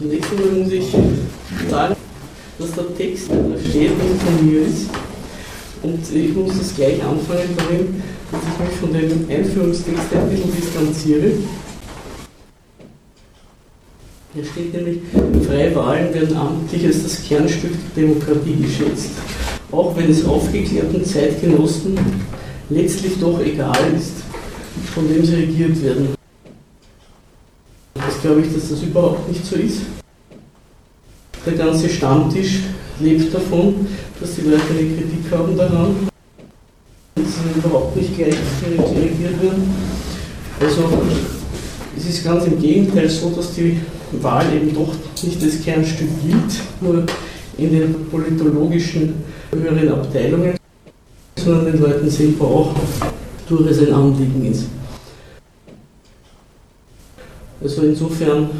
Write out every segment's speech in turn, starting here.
Zunächst einmal muss ich sagen, dass der Text und von mir ist. Und ich muss das gleich anfangen darin, dass ich mich von dem Einführungstext ein bisschen distanziere. Hier steht nämlich, freie Wahlen werden amtlich als das Kernstück der Demokratie geschätzt, auch wenn es aufgeklärten Zeitgenossen letztlich doch egal ist, von wem sie regiert werden. Glaube ich, dass das überhaupt nicht so ist. Der ganze Stammtisch lebt davon, dass die Leute eine Kritik haben daran, dass sie überhaupt nicht gleich regiert werden. Also es ist ganz im Gegenteil so, dass die Wahl eben doch nicht das Kernstück gilt, nur in den politologischen höheren Abteilungen, sondern den Leuten selber auch durchaus ein Anliegen ist. Also insofern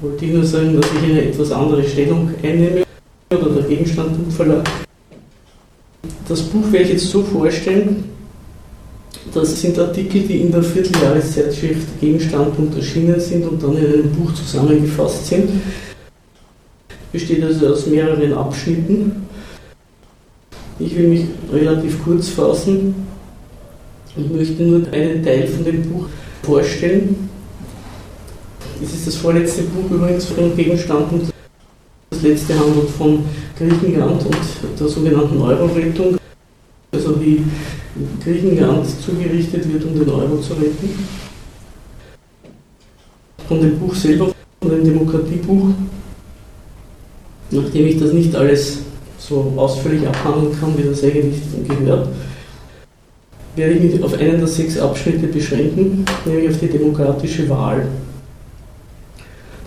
wollte ich nur sagen, dass ich eine etwas andere Stellung einnehme oder der Gegenstand Verlag. Das Buch werde ich jetzt so vorstellen, das sind Artikel, die in der Vierteljahreszeitschrift Gegenstand erschienen sind und dann in einem Buch zusammengefasst sind. Besteht also aus mehreren Abschnitten. Ich will mich relativ kurz fassen und möchte nur einen Teil von dem Buch vorstellen. Es ist das vorletzte Buch übrigens von Gegenstand das letzte handelt von Griechenland und der sogenannten Euro-Rettung, also wie Griechenland zugerichtet wird, um den Euro zu retten. Von dem Buch selber, von dem Demokratiebuch, nachdem ich das nicht alles so ausführlich abhandeln kann, wie das eigentlich gehört, werde ich mich auf einen der sechs Abschnitte beschränken, nämlich auf die demokratische Wahl.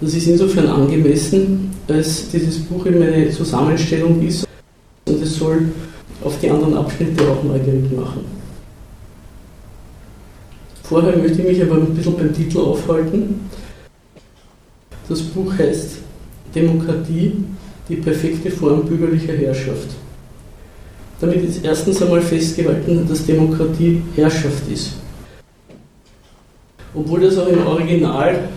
Das ist insofern angemessen, als dieses Buch eben eine Zusammenstellung ist und es soll auf die anderen Abschnitte auch neugierig machen. Vorher möchte ich mich aber ein bisschen beim Titel aufhalten. Das Buch heißt Demokratie, die perfekte Form bürgerlicher Herrschaft. Damit ist erstens einmal festgehalten, dass Demokratie Herrschaft ist. Obwohl das auch im Original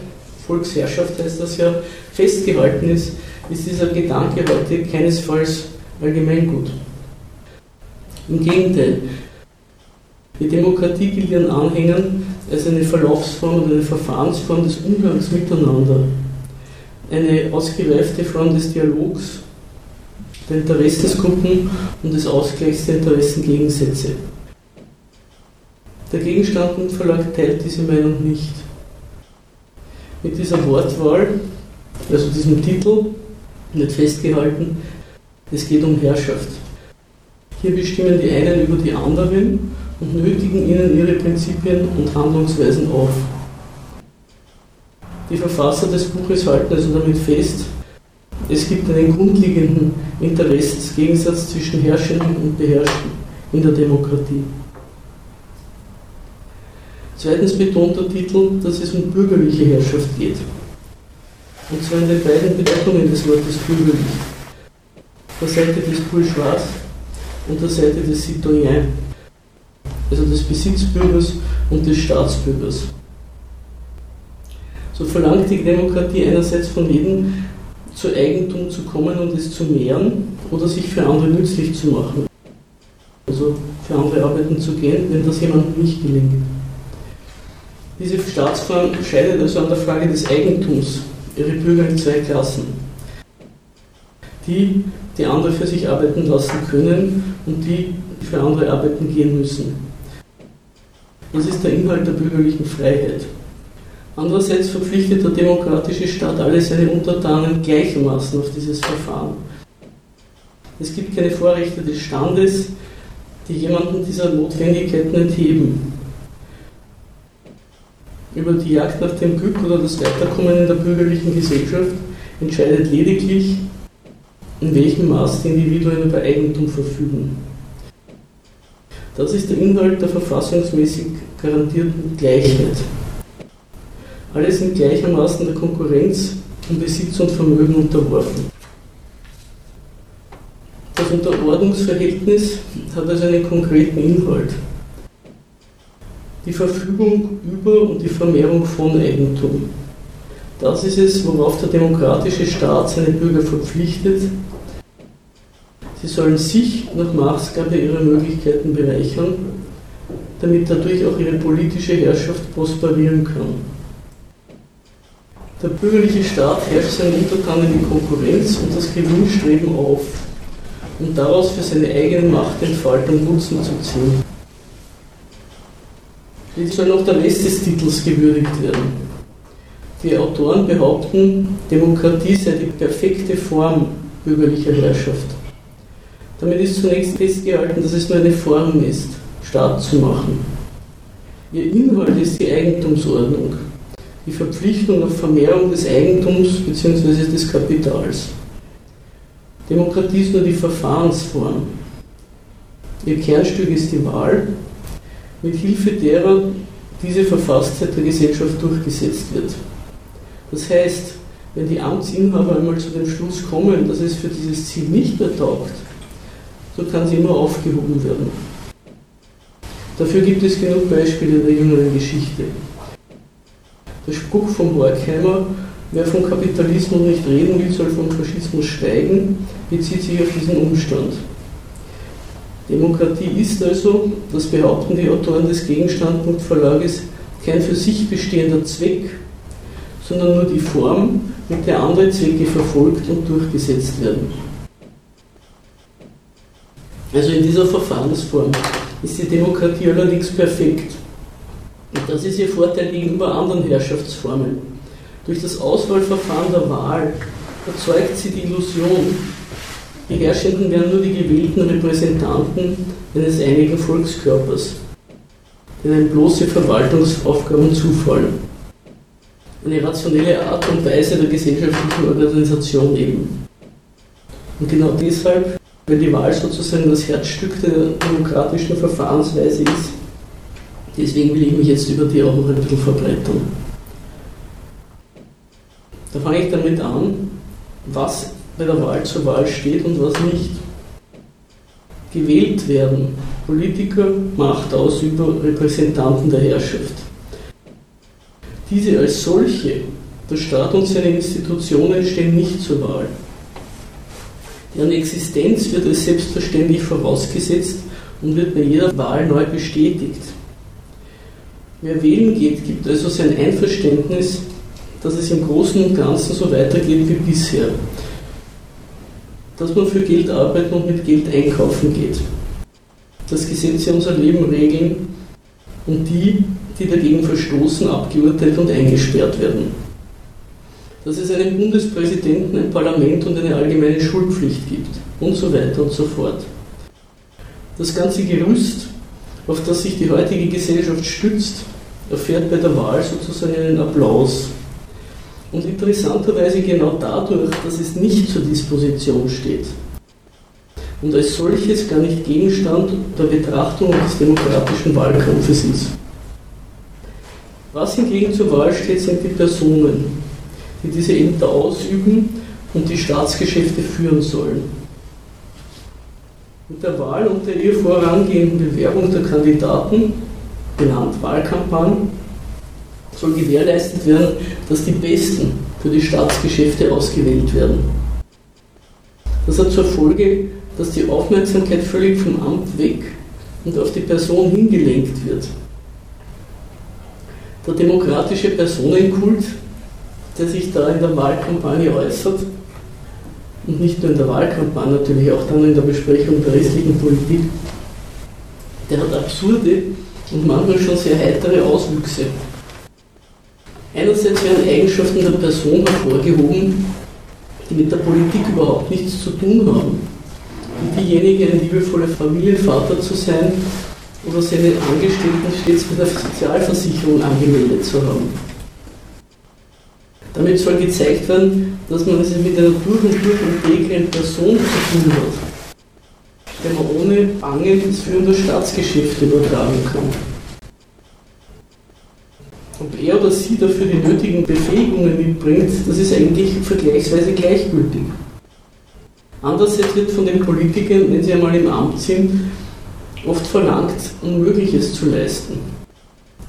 Volksherrschaft heißt das ja, festgehalten ist, ist dieser Gedanke heute keinesfalls allgemeingut. Im Gegenteil, die Demokratie gilt ihren Anhängern als eine Verlaufsform oder eine Verfahrensform des Umgangs miteinander, eine ausgereifte Form des Dialogs der Interessensgruppen und des Ausgleichs der Interessengegensätze. Der Gegenstand und Verlag teilt diese Meinung nicht. Mit dieser Wortwahl, also diesem Titel, wird festgehalten, es geht um Herrschaft. Hier bestimmen die einen über die anderen und nötigen ihnen ihre Prinzipien und Handlungsweisen auf. Die Verfasser des Buches halten also damit fest, es gibt einen grundlegenden Interessensgegensatz zwischen Herrschenden und Beherrschten in der Demokratie. Zweitens betont der Titel, dass es um bürgerliche Herrschaft geht. Und zwar in den beiden Bedeutungen des Wortes bürgerlich. Der Seite des Bourgeois und der Seite des Citoyen, also des Besitzbürgers und des Staatsbürgers. So verlangt die Demokratie einerseits von jedem, zu Eigentum zu kommen und es zu mehren oder sich für andere nützlich zu machen. Also für andere arbeiten zu gehen, wenn das jemandem nicht gelingt. Diese Staatsform scheidet also an der Frage des Eigentums ihre Bürger in zwei Klassen. Die, die andere für sich arbeiten lassen können und die, für andere arbeiten gehen müssen. Das ist der Inhalt der bürgerlichen Freiheit. Andererseits verpflichtet der demokratische Staat alle seine Untertanen gleichermaßen auf dieses Verfahren. Es gibt keine Vorrechte des Standes, die jemanden dieser Notwendigkeiten entheben. Über die Jagd nach dem Glück oder das Weiterkommen in der bürgerlichen Gesellschaft entscheidet lediglich, in welchem Maß die Individuen über Eigentum verfügen. Das ist der Inhalt der verfassungsmäßig garantierten Gleichheit. Alle sind gleichermaßen der Konkurrenz um Besitz und Vermögen unterworfen. Das Unterordnungsverhältnis hat also einen konkreten Inhalt. Die Verfügung über und die Vermehrung von Eigentum. Das ist es, worauf der demokratische Staat seine Bürger verpflichtet. Sie sollen sich nach Maßgabe ihrer Möglichkeiten bereichern, damit dadurch auch ihre politische Herrschaft prosperieren kann. Der bürgerliche Staat herrscht seinen Untertanen die Konkurrenz und das Gewinnstreben auf, um daraus für seine eigene Machtentfaltung Nutzen zu ziehen. Jetzt soll noch der Rest des Titels gewürdigt werden. Die Autoren behaupten, Demokratie sei die perfekte Form bürgerlicher Herrschaft. Damit ist zunächst festgehalten, dass es nur eine Form ist, Staat zu machen. Ihr Inhalt ist die Eigentumsordnung, die Verpflichtung auf Vermehrung des Eigentums bzw. des Kapitals. Demokratie ist nur die Verfahrensform. Ihr Kernstück ist die Wahl, mit Hilfe derer diese Verfasstheit der Gesellschaft durchgesetzt wird. Das heißt, wenn die Amtsinhaber einmal zu dem Schluss kommen, dass es für dieses Ziel nicht mehr taugt, so kann sie immer aufgehoben werden. Dafür gibt es genug Beispiele in der jüngeren Geschichte. Der Spruch von Horkheimer, wer vom Kapitalismus nicht reden will, soll vom Faschismus steigen, bezieht sich auf diesen Umstand. Demokratie ist also, das behaupten die Autoren des Gegenstandpunktverlages, kein für sich bestehender Zweck, sondern nur die Form, mit der andere Zwecke verfolgt und durchgesetzt werden. Also in dieser Verfahrensform ist die Demokratie allerdings perfekt. Und das ist ihr Vorteil gegenüber anderen Herrschaftsformen. Durch das Auswahlverfahren der Wahl erzeugt sie die Illusion, die Herrschenden wären nur die gewählten Repräsentanten eines einigen Volkskörpers, denen bloße Verwaltungsaufgaben zufallen. Eine rationelle Art und Weise der gesellschaftlichen Organisation eben. Und genau deshalb, weil die Wahl sozusagen das Herzstück der demokratischen Verfahrensweise ist, deswegen will ich mich jetzt über die auch noch ein bisschen verbreitern. Da fange ich damit an, was bei der Wahl zur Wahl steht und was nicht. Gewählt werden Politiker, Machtausüber, Repräsentanten der Herrschaft. Diese als solche, der Staat und seine Institutionen stehen nicht zur Wahl. Deren Existenz wird als selbstverständlich vorausgesetzt und wird bei jeder Wahl neu bestätigt. Wer wählen geht, gibt also sein Einverständnis, dass es im Großen und Ganzen so weitergeht wie bisher dass man für Geld arbeiten und mit Geld einkaufen geht. Dass Gesetze unser Leben regeln und die, die dagegen verstoßen, abgeurteilt und eingesperrt werden. Dass es einen Bundespräsidenten, ein Parlament und eine allgemeine Schulpflicht gibt und so weiter und so fort. Das ganze Gerüst, auf das sich die heutige Gesellschaft stützt, erfährt bei der Wahl sozusagen einen Applaus und interessanterweise genau dadurch, dass es nicht zur Disposition steht und als solches gar nicht Gegenstand der Betrachtung des demokratischen Wahlkampfes ist. Was hingegen zur Wahl steht, sind die Personen, die diese Ämter ausüben und die Staatsgeschäfte führen sollen. Mit der Wahl und der ihr vorangehenden Bewerbung der Kandidaten, genannt Wahlkampagnen, soll gewährleistet werden, dass die Besten für die Staatsgeschäfte ausgewählt werden. Das hat zur Folge, dass die Aufmerksamkeit völlig vom Amt weg und auf die Person hingelenkt wird. Der demokratische Personenkult, der sich da in der Wahlkampagne äußert, und nicht nur in der Wahlkampagne, natürlich auch dann in der Besprechung der restlichen Politik, der hat absurde und manchmal schon sehr heitere Auswüchse. Einerseits werden Eigenschaften der Person hervorgehoben, die mit der Politik überhaupt nichts zu tun haben. Wie diejenige, ein liebevoller Familienvater zu sein oder seine Angestellten stets bei der Sozialversicherung angemeldet zu haben. Damit soll gezeigt werden, dass man es mit einer durch und durch integren Person zu tun hat, der man ohne Bange ins Führen der Staatsgeschäfte übertragen kann. Ob er oder sie dafür die nötigen Befähigungen mitbringt, das ist eigentlich vergleichsweise gleichgültig. Andererseits wird von den Politikern, wenn sie einmal im Amt sind, oft verlangt, Unmögliches zu leisten.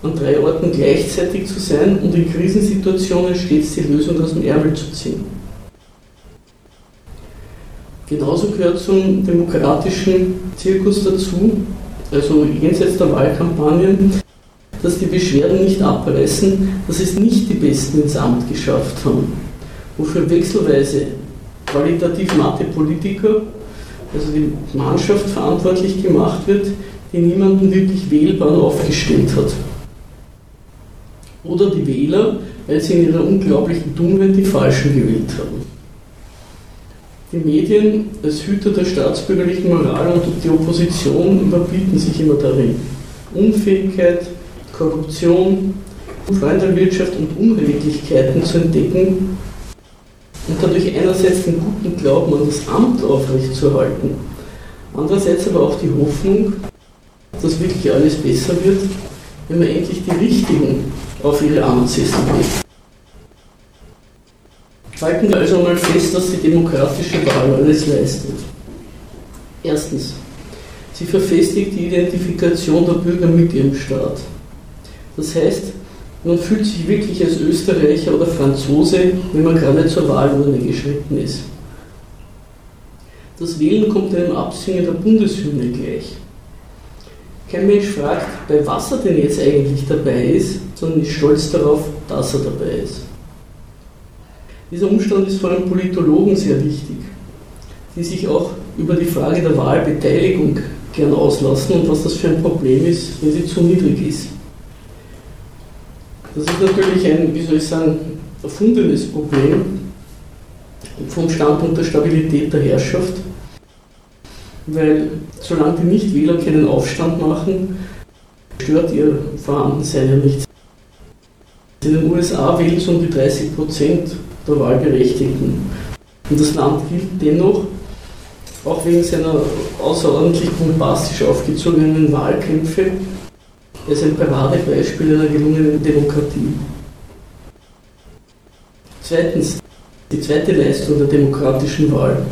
an drei Orten gleichzeitig zu sein und in Krisensituationen stets die Lösung aus dem Ärmel zu ziehen. Genauso gehört zum demokratischen Zirkus dazu, also jenseits der Wahlkampagnen, dass die Beschwerden nicht abreißen, dass es nicht die Besten ins Amt geschafft haben, wofür wechselweise qualitativ matte Politiker, also die Mannschaft verantwortlich gemacht wird, die niemanden wirklich wählbar aufgestellt hat. Oder die Wähler, weil sie in ihrer unglaublichen Dummheit die Falschen gewählt haben. Die Medien als Hüter der staatsbürgerlichen Moral und die Opposition überbieten sich immer darin. Unfähigkeit, Korruption, Freundelwirtschaft und Unredlichkeiten zu entdecken und dadurch einerseits den guten Glauben an das Amt aufrechtzuerhalten, andererseits aber auch die Hoffnung, dass wirklich alles besser wird, wenn man endlich die Richtigen auf ihre Amtssessel bringt. Halten wir also mal fest, dass die demokratische Wahl alles leistet. Erstens, sie verfestigt die Identifikation der Bürger mit ihrem Staat. Das heißt, man fühlt sich wirklich als Österreicher oder Franzose, wenn man gerade zur Wahlurne geschritten ist. Das Wählen kommt einem Absingen der Bundeshymne gleich. Kein Mensch fragt, bei was er denn jetzt eigentlich dabei ist, sondern ist stolz darauf, dass er dabei ist. Dieser Umstand ist vor allem Politologen sehr wichtig, die sich auch über die Frage der Wahlbeteiligung gern auslassen und was das für ein Problem ist, wenn sie zu niedrig ist. Das ist natürlich ein, wie soll ich sagen, erfundenes Problem vom Standpunkt der Stabilität der Herrschaft, weil solange die Nichtwähler keinen Aufstand machen, stört ihr Vorhandensein ja nichts. In den USA wählen so um die 30 Prozent der Wahlberechtigten. Und das Land gilt dennoch, auch wegen seiner außerordentlich bombastisch aufgezogenen Wahlkämpfe, als ein Paradebeispiel einer gelungenen Demokratie. Zweitens, die zweite Leistung der demokratischen Wahl.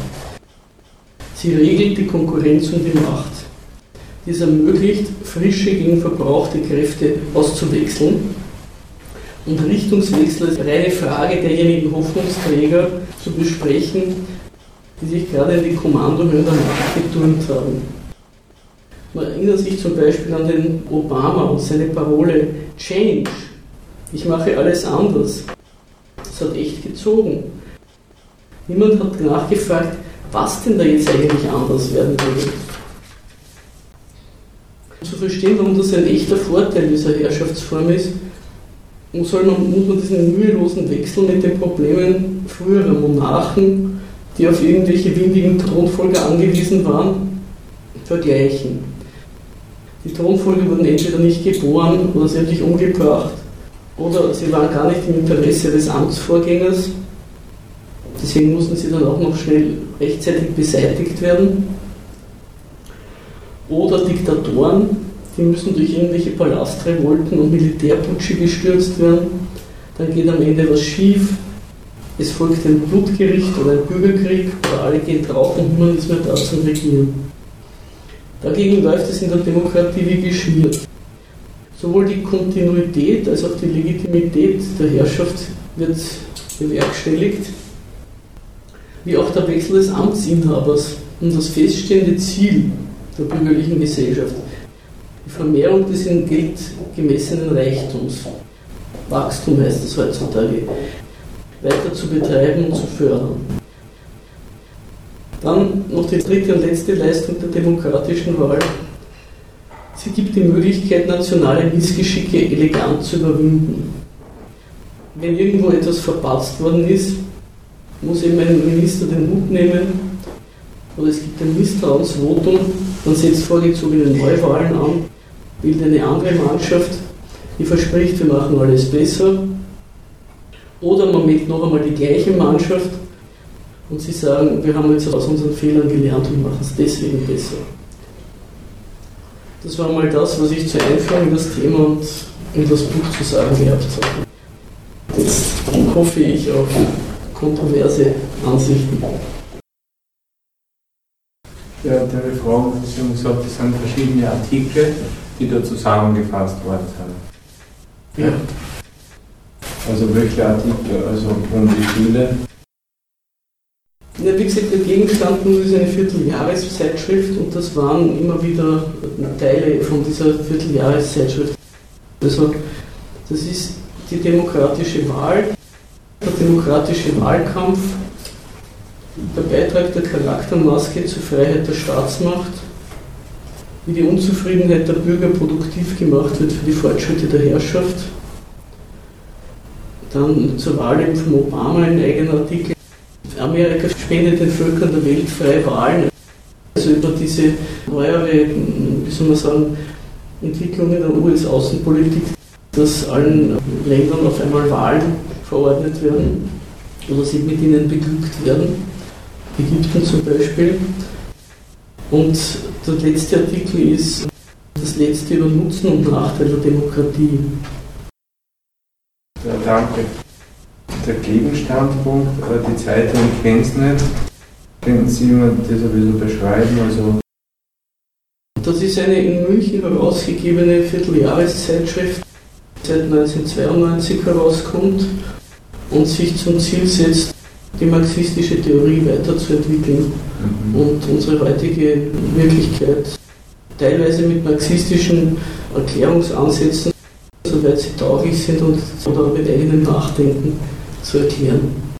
Sie regelt die Konkurrenz um die Macht. Dies ermöglicht, frische gegen verbrauchte Kräfte auszuwechseln und Richtungswechsel als reine Frage derjenigen Hoffnungsträger zu besprechen, die sich gerade in die Kommandohöhen der Macht getürmt haben. Man erinnert sich zum Beispiel an den Obama und seine Parole Change. Ich mache alles anders. Das hat echt gezogen. Niemand hat nachgefragt, was denn da jetzt eigentlich anders werden würde. Um zu verstehen, warum das ein echter Vorteil dieser Herrschaftsform ist, muss man, muss man diesen mühelosen Wechsel mit den Problemen früherer Monarchen, die auf irgendwelche windigen Thronfolger angewiesen waren, vergleichen. Die Thronfolger wurden entweder nicht geboren oder sie haben sich umgebracht oder sie waren gar nicht im Interesse des Amtsvorgängers. Deswegen mussten sie dann auch noch schnell rechtzeitig beseitigt werden. Oder Diktatoren, die müssen durch irgendwelche Palastrevolten und Militärputsche gestürzt werden. Dann geht am Ende was schief. Es folgt ein Blutgericht oder ein Bürgerkrieg oder alle gehen drauf und niemand ist mehr da zum Regieren. Dagegen läuft es in der Demokratie wie geschmiert. Sowohl die Kontinuität als auch die Legitimität der Herrschaft wird bewerkstelligt, wie auch der Wechsel des Amtsinhabers und das feststehende Ziel der bürgerlichen Gesellschaft die Vermehrung des in Geld gemessenen Reichtums, Wachstum heißt es heutzutage, weiter zu betreiben und zu fördern. Dann noch die dritte und letzte Leistung der demokratischen Wahl. Sie gibt die Möglichkeit, nationale Missgeschicke elegant zu überwinden. Wenn irgendwo etwas verpatzt worden ist, muss eben ein Minister den Mut nehmen oder es gibt ein Misstrauensvotum, man setzt vorgezogene Neuwahlen an bildet eine andere Mannschaft, die verspricht, wir machen alles besser. Oder man mit noch einmal die gleiche Mannschaft und sie sagen, wir haben jetzt aus unseren Fehlern gelernt und machen es deswegen besser. Das war mal das, was ich zur Einführung in das Thema und in das Buch zu sagen gehabt habe. Jetzt hoffe ich auf kontroverse Ansichten. Ja, der Frage, Sie haben gesagt, es sind verschiedene Artikel die da zusammengefasst worden sind. Ja. Also welche Artikel, also um wie viele? Ja, wie gesagt, der Gegenstand nur ist eine Vierteljahreszeitschrift und das waren immer wieder Teile von dieser Vierteljahreszeitschrift. Also das ist die demokratische Wahl, der demokratische Wahlkampf, der Beitrag der Charaktermaske zur Freiheit der Staatsmacht, wie die Unzufriedenheit der Bürger produktiv gemacht wird für die Fortschritte der Herrschaft. Dann zur Wahl von Obama ein eigener Artikel. Amerika spendet den Völkern der Welt freie Wahlen. Also über diese neuere, wie soll man sagen, Entwicklung in der US-Außenpolitik, dass allen Ländern auf einmal Wahlen verordnet werden oder sie mit ihnen beglückt werden. Ägypten zum Beispiel. Und der letzte Artikel ist das letzte über Nutzen und Nachteil der Demokratie. Ja, danke. Der Gegenstandpunkt, die Zeitung kennt es nicht. Können Sie mir das ein bisschen beschreiben? Also das ist eine in München herausgegebene Vierteljahreszeitschrift, die seit 1992 herauskommt und sich zum Ziel setzt, die marxistische Theorie weiterzuentwickeln mhm. und unsere heutige Wirklichkeit teilweise mit marxistischen Erklärungsansätzen, soweit sie tauglich sind und oder mit eigenem Nachdenken erklären.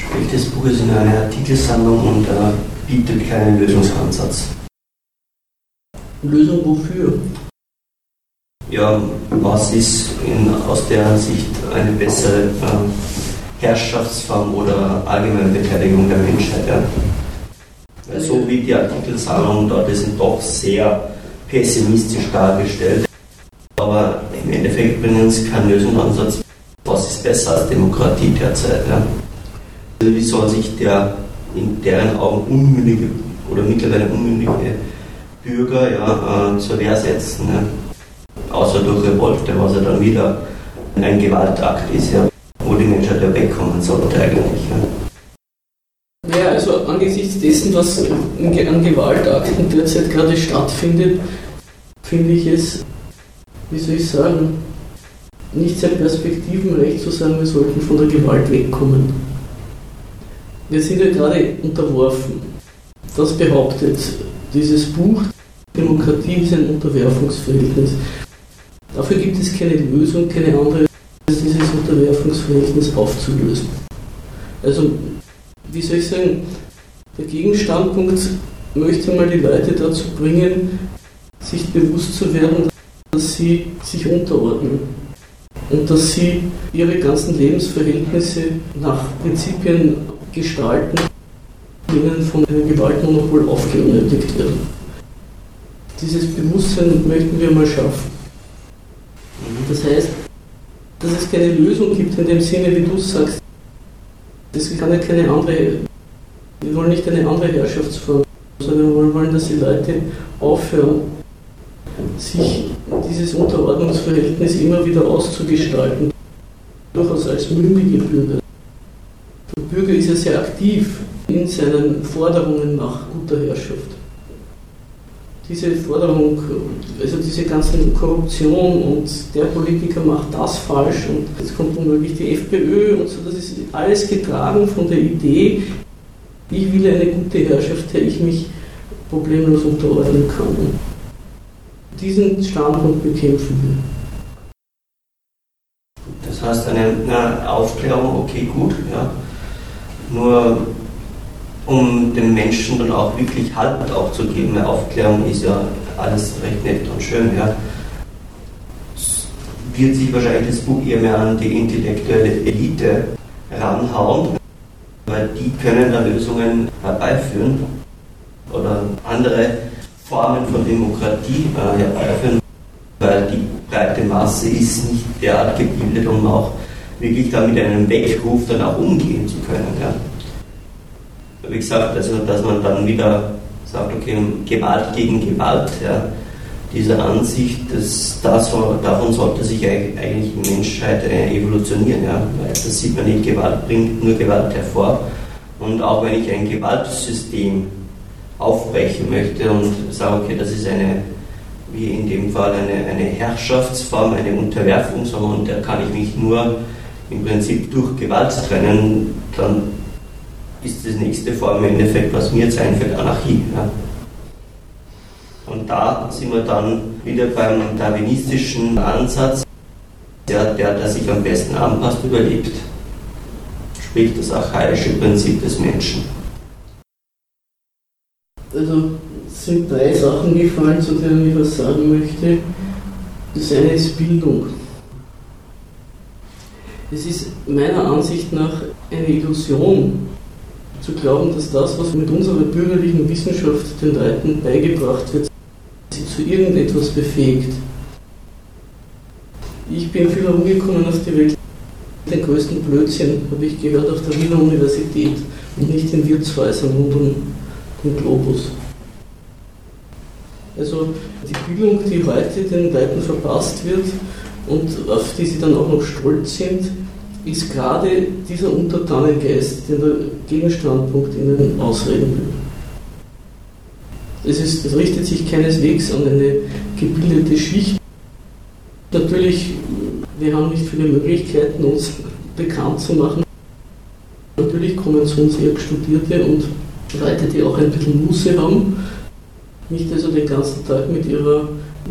Spielt das Buch ist in einer Artikelsammlung und äh, bietet keinen Lösungsansatz. Lösung wofür? Ja, was ist in, aus der Sicht eine bessere äh, Herrschaftsform oder allgemeine Beteiligung der Menschheit. Ja. So wie die Artikelsammlung dort sind doch sehr pessimistisch dargestellt. Aber im Endeffekt bringen sie keinen Lösungsansatz. Was ist besser als Demokratie derzeit? Ja? Also wie soll sich der in deren Augen unmündige oder mittlerweile unmündige Bürger ja, äh, zur Wehr setzen? Ja? Außer durch Revolte, was ja dann wieder ein Gewaltakt ist. Ja? wo die Menschheit ja wegkommen sollte eigentlich. Ja. ja, also angesichts dessen, was an Gewaltakten derzeit gerade stattfindet, finde ich es, wie soll ich sagen, nicht sehr perspektivenrecht zu sagen, wir sollten von der Gewalt wegkommen. Wir sind ja gerade unterworfen. Das behauptet dieses Buch. Demokratie ist ein Unterwerfungsverhältnis. Dafür gibt es keine Lösung, keine andere dieses Unterwerfungsverhältnis aufzulösen. Also, wie soll ich sagen, der Gegenstandpunkt möchte mal die Leute dazu bringen, sich bewusst zu werden, dass sie sich unterordnen und dass sie ihre ganzen Lebensverhältnisse nach Prinzipien gestalten, die ihnen von einem Gewaltmonopol aufgenötigt werden. Dieses Bewusstsein möchten wir mal schaffen. Das heißt, dass es keine Lösung gibt in dem Sinne, wie du sagst. Es kann ja keine andere, wir wollen nicht eine andere Herrschaftsform, sondern wir wollen, dass die Leute aufhören, sich dieses Unterordnungsverhältnis immer wieder auszugestalten, durchaus als mündige Bürger. Der Bürger ist ja sehr aktiv in seinen Forderungen nach guter Herrschaft diese Forderung, also diese ganze Korruption und der Politiker macht das falsch und jetzt kommt womöglich die FPÖ und so, das ist alles getragen von der Idee, ich will eine gute Herrschaft, der ich mich problemlos unterordnen kann. Diesen Standpunkt bekämpfen wir. Das heißt, eine, eine Aufklärung, okay, gut, ja. Nur um den Menschen dann auch wirklich Halt auch zu geben. Eine Aufklärung ist ja alles recht nett und schön. Ja. Wird sich wahrscheinlich das Buch eher mehr an die intellektuelle Elite ranhauen, weil die können da Lösungen herbeiführen oder andere Formen von Demokratie äh, herbeiführen, weil die breite Masse ist nicht derart gebildet, um auch wirklich da mit einem Weckruf dann auch umgehen zu können. Ja wie gesagt, also dass man dann wieder sagt, okay, Gewalt gegen Gewalt, ja, diese Ansicht, das, das, davon sollte sich eigentlich die Menschheit äh, evolutionieren, ja, weil das sieht man nicht, Gewalt bringt nur Gewalt hervor. Und auch wenn ich ein Gewaltsystem aufbrechen möchte und sage, okay, das ist eine wie in dem Fall eine, eine Herrschaftsform, eine Unterwerfung, sondern der kann ich mich nur im Prinzip durch Gewalt trennen, dann ist das nächste Form im Endeffekt, was mir jetzt einfällt, Anarchie. Ja. Und da sind wir dann wieder beim darwinistischen Ansatz, der, der, der sich am besten anpasst, überlebt. Sprich das archaische Prinzip des Menschen. Also sind drei Sachen gefallen, zu denen ich was sagen möchte. Das eine ist Bildung. Es ist meiner Ansicht nach eine Illusion, zu glauben, dass das, was mit unserer bürgerlichen Wissenschaft den Leuten beigebracht wird, sie zu irgendetwas befähigt. Ich bin viel herumgekommen auf die Welt. Den größten Blödsinn habe ich gehört auf der Wiener Universität und nicht in Wirtshäusern rund um den Globus. Also die Bildung, die heute den Leuten verpasst wird und auf die sie dann auch noch stolz sind, ist gerade dieser Untertanengeist, den der Gegenstandpunkt ihnen ausreden will. Das, ist, das richtet sich keineswegs an eine gebildete Schicht. Natürlich, wir haben nicht viele Möglichkeiten, uns bekannt zu machen. Natürlich kommen zu uns eher Studierte und Leute, die auch ein bisschen Muße haben, nicht also den ganzen Tag mit ihrer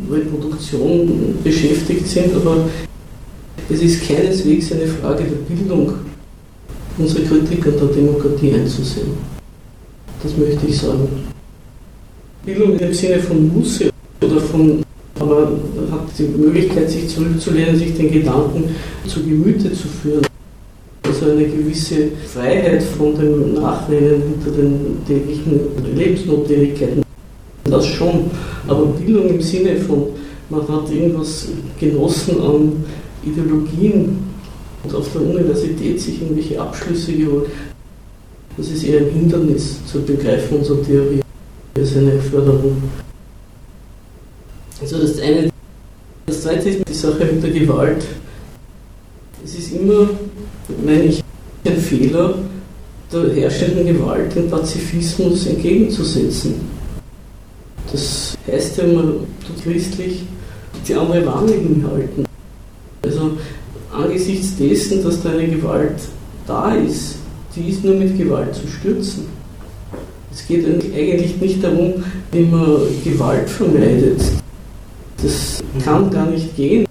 Reproduktion beschäftigt sind, aber es ist keineswegs eine Frage der Bildung, unsere Kritik an der Demokratie einzusehen. Das möchte ich sagen. Bildung im Sinne von Musse oder von, aber hat die Möglichkeit, sich zurückzulehnen, sich den Gedanken zu Gemüte zu führen. Eine gewisse Freiheit von dem Nachrennen hinter den täglichen Lebensnotwendigkeiten. Das schon. Aber Bildung im Sinne von, man hat irgendwas genossen an Ideologien und auf der Universität sich irgendwelche Abschlüsse geholt, das ist eher ein Hindernis zur Begreifung unserer Theorie. Ist eine Förderung. Also das eine. Das zweite ist die Sache mit der Gewalt. Es ist immer, meine ich, ein Fehler, der herrschenden Gewalt den Pazifismus entgegenzusetzen. Das heißt ja, man tut christlich die andere Wange hinhalten. Also angesichts dessen, dass da eine Gewalt da ist, die ist nur mit Gewalt zu stürzen. Es geht eigentlich nicht darum, wie man Gewalt vermeidet. Das kann gar nicht gehen,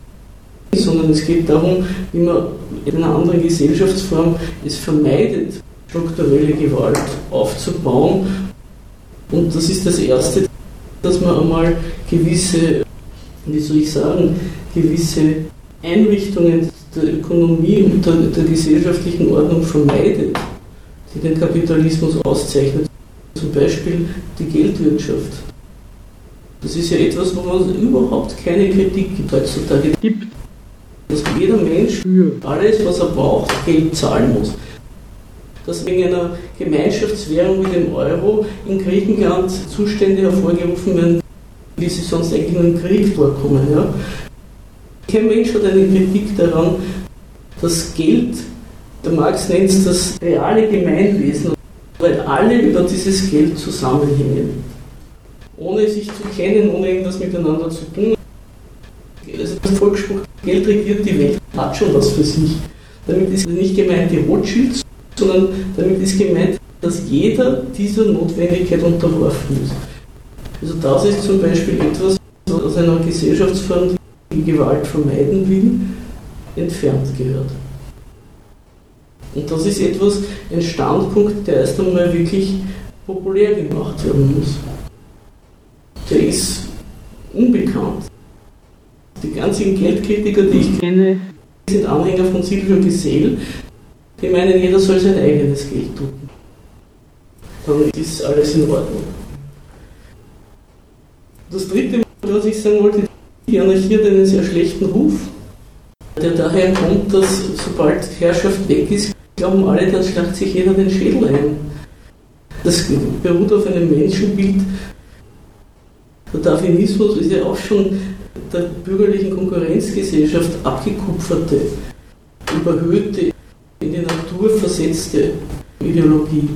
sondern es geht darum, wie man in einer anderen Gesellschaftsform es vermeidet, strukturelle Gewalt aufzubauen. Und das ist das Erste, dass man einmal gewisse, wie soll ich sagen, gewisse Einrichtungen der Ökonomie und der, der gesellschaftlichen Ordnung vermeidet, die den Kapitalismus auszeichnet. Zum Beispiel die Geldwirtschaft. Das ist ja etwas, wo es überhaupt keine Kritik heutzutage gibt. Dass jeder Mensch für alles, was er braucht, Geld zahlen muss. Dass wegen einer Gemeinschaftswährung wie dem Euro in Griechenland Zustände hervorgerufen werden, wie sie sonst eigentlich nur im Krieg vorkommen. Ja? Kein Mensch hat eine Kritik daran, dass Geld, der Marx nennt es das reale Gemeinwesen, weil alle über dieses Geld zusammenhängen. Ohne sich zu kennen, ohne irgendwas miteinander zu tun. Also der Volksspruch, Geld regiert die Welt, hat schon was für sich. Damit ist nicht gemeint die Rothschilds, sondern damit ist gemeint, dass jeder dieser Notwendigkeit unterworfen ist. Also das ist zum Beispiel etwas aus einer Gesellschaftsform, die Gewalt vermeiden will, entfernt gehört. Und das ist etwas, ein Standpunkt, der erst einmal wirklich populär gemacht werden muss. Der ist unbekannt. Die ganzen Geldkritiker, die ich kenne, sind Anhänger von Silvio Gesell, die meinen, jeder soll sein eigenes Geld tun. Dann ist alles in Ordnung. Das dritte, was ich sagen wollte, die Anarchie hat einen sehr schlechten Ruf, der daher kommt, dass sobald Herrschaft weg ist, glauben alle, dann schlacht sich jeder den Schädel ein. Das beruht auf einem Menschenbild. Der Darwinismus ist ja auch schon der bürgerlichen Konkurrenzgesellschaft abgekupferte, überhöhte, in die Natur versetzte Ideologie.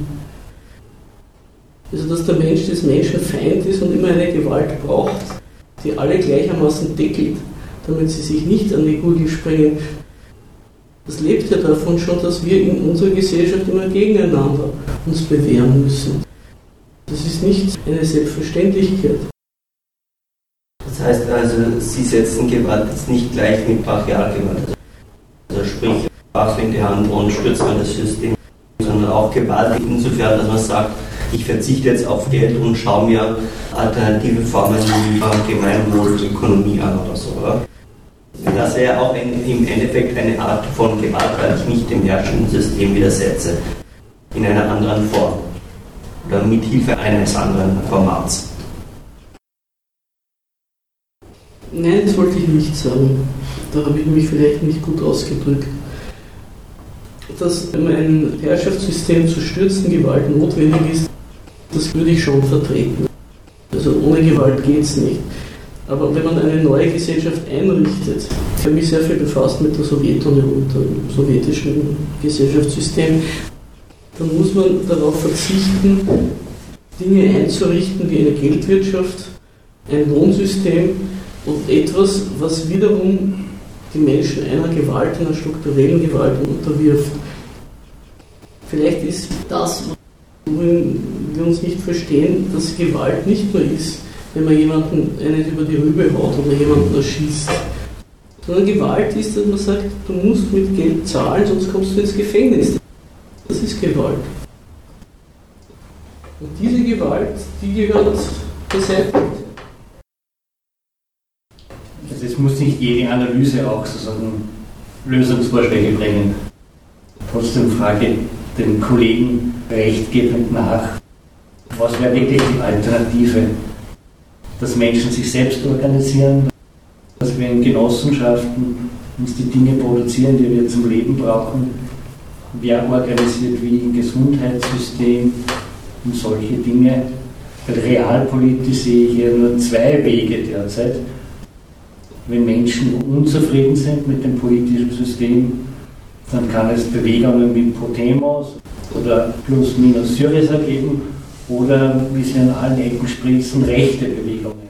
Also dass der Mensch des Menschen Feind ist und immer eine Gewalt braucht, die alle gleichermaßen deckelt, damit sie sich nicht an die Gurgel springen. Das lebt ja davon schon, dass wir in unserer Gesellschaft immer gegeneinander uns bewähren müssen. Das ist nicht eine Selbstverständlichkeit. Das heißt also, Sie setzen Gewalt jetzt nicht gleich mit Brachialgewalt. Also sprich, Waffe in die Hand und stürzt man das System, sondern auch Gewalt insofern, dass man sagt, ich verzichte jetzt auf Geld und schaue mir alternative Formen wie Gemeinwohlökonomie an oder so, oder? Das wäre auch ein, im Endeffekt eine Art von Gewalt, weil ich nicht dem herrschenden System widersetze. In einer anderen Form. Oder mit Hilfe eines anderen Formats. Nein, das wollte ich nicht sagen. Da habe ich mich vielleicht nicht gut ausgedrückt. Dass ein Herrschaftssystem zu stürzen Gewalt notwendig ist, das würde ich schon vertreten. Also ohne Gewalt geht es nicht. Aber wenn man eine neue Gesellschaft einrichtet, ich habe mich sehr viel befasst mit der Sowjetunion, dem sowjetischen Gesellschaftssystem, dann muss man darauf verzichten, Dinge einzurichten wie eine Geldwirtschaft, ein Lohnsystem und etwas, was wiederum die Menschen einer Gewalt, einer strukturellen Gewalt unterwirft. Vielleicht ist das, worin wir uns nicht verstehen, dass Gewalt nicht nur ist, wenn man jemanden einen über die Rübe haut oder jemanden erschießt. Sondern Gewalt ist, dass man sagt, du musst mit Geld zahlen, sonst kommst du ins Gefängnis. Das ist Gewalt. Und diese Gewalt, die gehört beseitigt. Es muss nicht jede Analyse auch sozusagen Lösungsvorschläge bringen. Trotzdem frage den Kollegen rechtgebend nach, was wäre wirklich die Alternative? Dass Menschen sich selbst organisieren, dass wir in Genossenschaften uns die Dinge produzieren, die wir zum Leben brauchen. Wer organisiert wie im Gesundheitssystem und solche Dinge. Realpolitisch sehe ich hier nur zwei Wege derzeit. Wenn Menschen unzufrieden sind mit dem politischen System, dann kann es Bewegungen wie Podemos oder plus minus Syriza geben oder, wie sie an allen Ecken spritzen, rechte Bewegungen.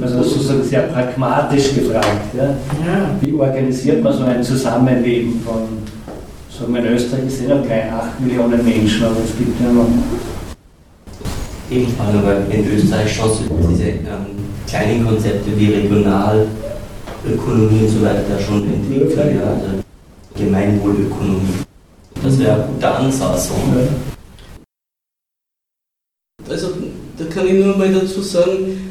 Also sozusagen sehr pragmatisch gefragt. Ja? Wie organisiert man so ein Zusammenleben von, sagen wir in Österreich sind ja gleich 8 Millionen Menschen, aber es gibt ja noch. Ebenfalls, aber in Österreich schon diese ähm, kleinen Konzepte wie Regionalökonomie und so weiter da schon entwickelt. Ja? Also Gemeinwohlökonomie. Das wäre ein guter Ansatz. Also da kann ich nur mal dazu sagen,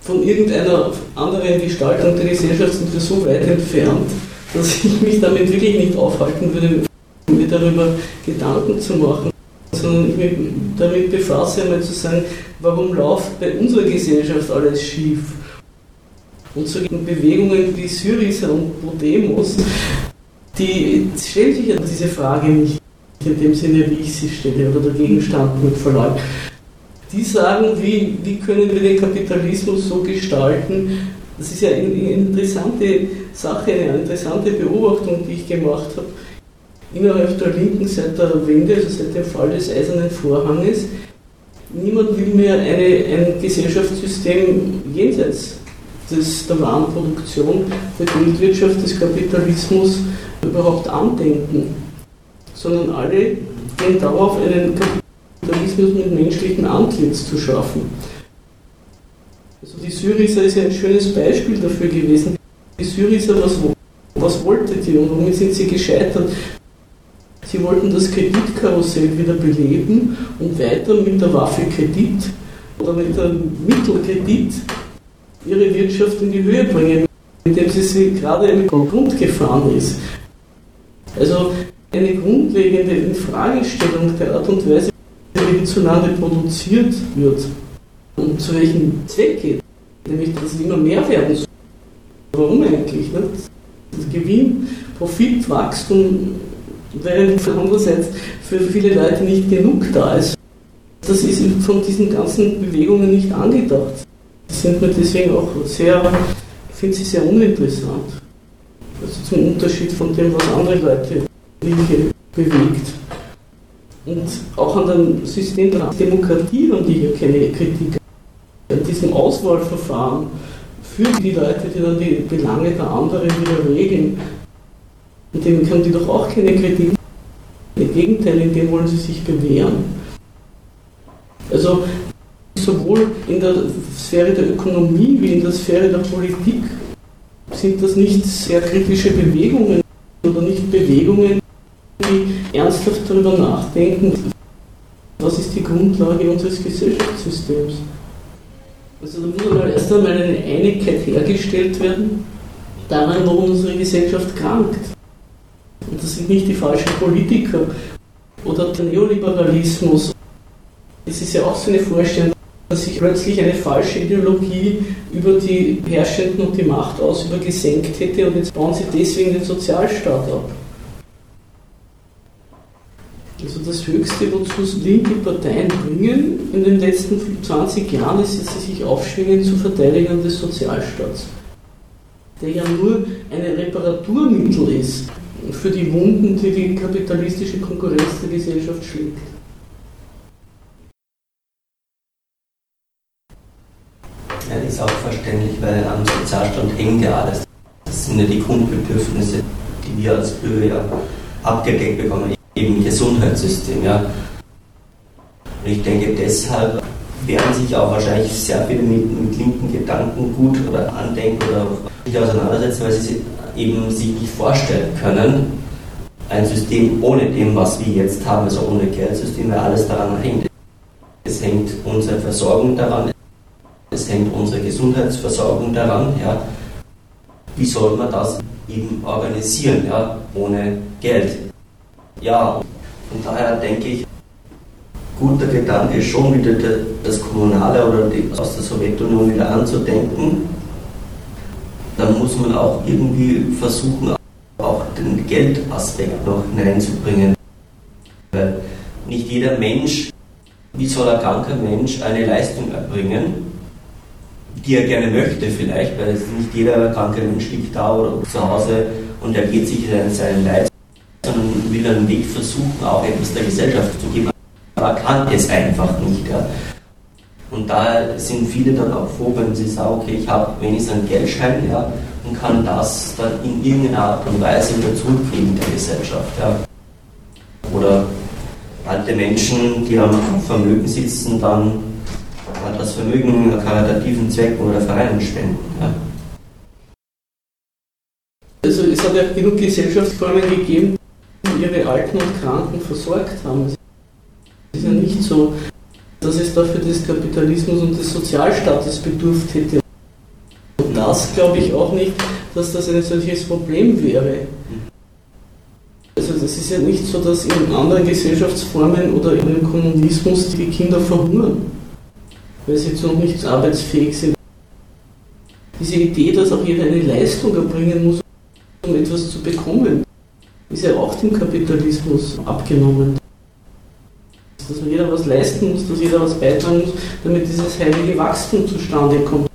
von irgendeiner anderen Gestaltung der Gesellschaft sind wir so weit entfernt, dass ich mich damit wirklich nicht aufhalten würde, mir darüber Gedanken zu machen, sondern ich mich damit befasse, einmal zu sagen, warum läuft bei unserer Gesellschaft alles schief? Und so Bewegungen wie Syriza und Podemos, die stellen sich ja diese Frage nicht in dem Sinne, wie ich sie stelle, oder der Gegenstand mit Verlag. Die sagen, wie, wie können wir den Kapitalismus so gestalten? Das ist ja eine interessante Sache, eine interessante Beobachtung, die ich gemacht habe. Innerhalb der Linken seit der Wende, also seit dem Fall des Eisernen Vorhanges, niemand will mehr eine, ein Gesellschaftssystem jenseits des, der Warenproduktion, der Geldwirtschaft, des Kapitalismus überhaupt andenken, sondern alle gehen darauf, einen Kapitalismus mit menschlichem Antlitz zu schaffen. Also die Syriza ist ja ein schönes Beispiel dafür gewesen. Die Syriza, was, was wollte die und womit sind sie gescheitert? Sie wollten das Kreditkarussell wieder beleben und weiter mit der Waffe Kredit oder mit der Mittelkredit ihre Wirtschaft in die Höhe bringen, indem sie gerade den Grund gefahren ist. Also eine grundlegende Infragestellung der Art und Weise, wie hierzulande produziert wird und zu welchem Zweck geht. Nämlich, dass es immer mehr werden soll. Warum eigentlich? Ne? Das Gewinn, Profit, Wachstum, während andererseits für viele Leute nicht genug da ist. Das ist von diesen ganzen Bewegungen nicht angedacht. Die sind mir deswegen auch sehr, ich finde sie sehr uninteressant. Also zum Unterschied von dem, was andere Leute Linke bewegt. Und auch an dem System der Demokratie haben die hier keine Kritik. in diesem Auswahlverfahren für die Leute, die dann die Belange der anderen wieder regeln, und denen kann die doch auch keine Kritik. Im Gegenteil, in dem wollen sie sich bewähren. Also sowohl in der Sphäre der Ökonomie wie in der Sphäre der Politik sind das nicht sehr kritische Bewegungen oder nicht Bewegungen, die ernsthaft darüber nachdenken, was ist die Grundlage unseres Gesellschaftssystems. Also da muss einmal erst einmal eine Einigkeit hergestellt werden, daran, warum unsere Gesellschaft krankt. Und das sind nicht die falschen Politiker oder der Neoliberalismus. Es ist ja auch so eine Vorstellung, dass sich plötzlich eine falsche Ideologie über die Herrschenden und die Macht ausüber gesenkt hätte und jetzt bauen sie deswegen den Sozialstaat ab. Also das Höchste, wozu linke Parteien bringen in den letzten 20 Jahren, ist, dass sie sich aufschwingen zu Verteidigern des Sozialstaats, der ja nur ein Reparaturmittel ist für die Wunden, die die kapitalistische Konkurrenz der Gesellschaft schlägt. Ja, das ist auch verständlich, weil am Sozialstand hängt ja alles. Das sind ja die Grundbedürfnisse, die wir als Bürger ja abgedeckt bekommen, eben Gesundheitssystem. Ja. Und ich denke, deshalb werden sich auch wahrscheinlich sehr viele mit, mit linken Gedanken gut oder andenken oder sich auseinandersetzen, weil sie eben sich nicht vorstellen können, ein System ohne dem, was wir jetzt haben, also ohne Geldsystem, weil alles daran hängt. Es hängt unsere Versorgung daran, es hängt unsere Gesundheitsversorgung daran. Ja. Wie soll man das eben organisieren, ja, ohne Geld? Ja, von daher denke ich, guter Gedanke schon wieder das Kommunale oder aus der Sowjetunion wieder anzudenken. Dann muss man auch irgendwie versuchen, auch den Geldaspekt noch hineinzubringen. Weil nicht jeder Mensch, wie soll ein kranker Mensch eine Leistung erbringen, die er gerne möchte vielleicht, weil nicht jeder kranke Mensch liegt da oder zu Hause und er geht sich in seinen Leid, sondern will einen Weg versuchen, auch etwas der Gesellschaft zu geben. Aber kann es einfach nicht. Ja. Und da sind viele dann auch froh, wenn sie sagen, okay, ich habe wenigstens einen Geldschein ja, und kann das dann in irgendeiner Art und Weise wieder zurückgeben der Gesellschaft. Ja. Oder alte Menschen, die am Vermögen sitzen, dann das Vermögen karitativen Zwecken oder Vereinen spenden. Ja. Also es hat ja genug Gesellschaftsformen gegeben, die ihre Alten und Kranken versorgt haben. Es ist ja nicht so, dass es dafür des Kapitalismus und des Sozialstaates bedurft hätte. Und das glaube ich auch nicht, dass das ein solches Problem wäre. Also das ist ja nicht so, dass in anderen Gesellschaftsformen oder in dem Kommunismus die Kinder verhungern, weil sie jetzt noch nicht arbeitsfähig sind. Diese Idee, dass auch jeder eine Leistung erbringen muss, um etwas zu bekommen, ist ja auch dem Kapitalismus abgenommen dass jeder was leisten muss, dass jeder was beitragen muss, damit dieses heilige Wachstum zustande kommt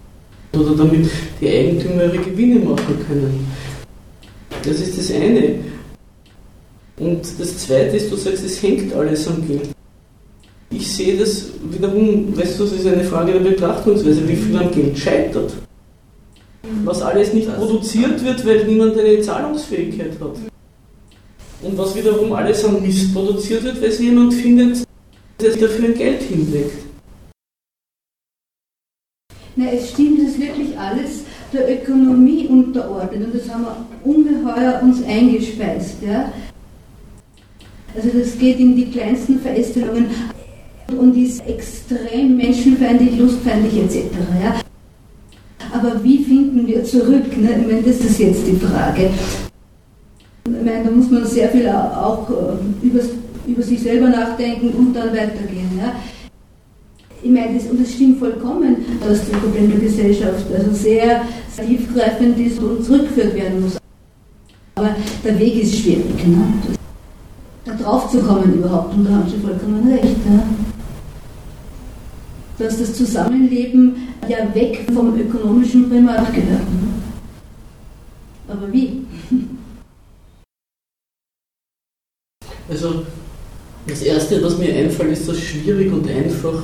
oder damit die Eigentümer ihre Gewinne machen können. Das ist das eine. Und das zweite ist, du sagst, es hängt alles am Geld. Ich sehe das wiederum, weißt du, das ist eine Frage der Betrachtungsweise, wie viel am Geld scheitert. Was alles nicht produziert wird, weil niemand eine Zahlungsfähigkeit hat. Und was wiederum alles an Mist produziert wird, weil es jemand findet, der dafür ein Geld hinlegt. Na, es stimmt, es ist wirklich alles der Ökonomie unterordnet und das haben wir ungeheuer uns eingespeist. Ja? Also das geht in die kleinsten Verästelungen und ist extrem menschenfeindlich, lustfeindlich etc. Ja? Aber wie finden wir zurück? Ne? Ich meine, das ist jetzt die Frage. Ich meine, da muss man sehr viel auch äh, über, über sich selber nachdenken und dann weitergehen. Ja? Ich meine, das, und das stimmt vollkommen, dass das Problem der Gesellschaft also sehr tiefgreifend ist und zurückgeführt werden muss. Aber der Weg ist schwierig, ne? da drauf zu kommen überhaupt, und da haben Sie vollkommen recht. Ja? Dass das Zusammenleben ja weg vom ökonomischen Primat gehört. Ne? Aber wie? Also das Erste, was mir einfällt, ist, dass schwierig und einfach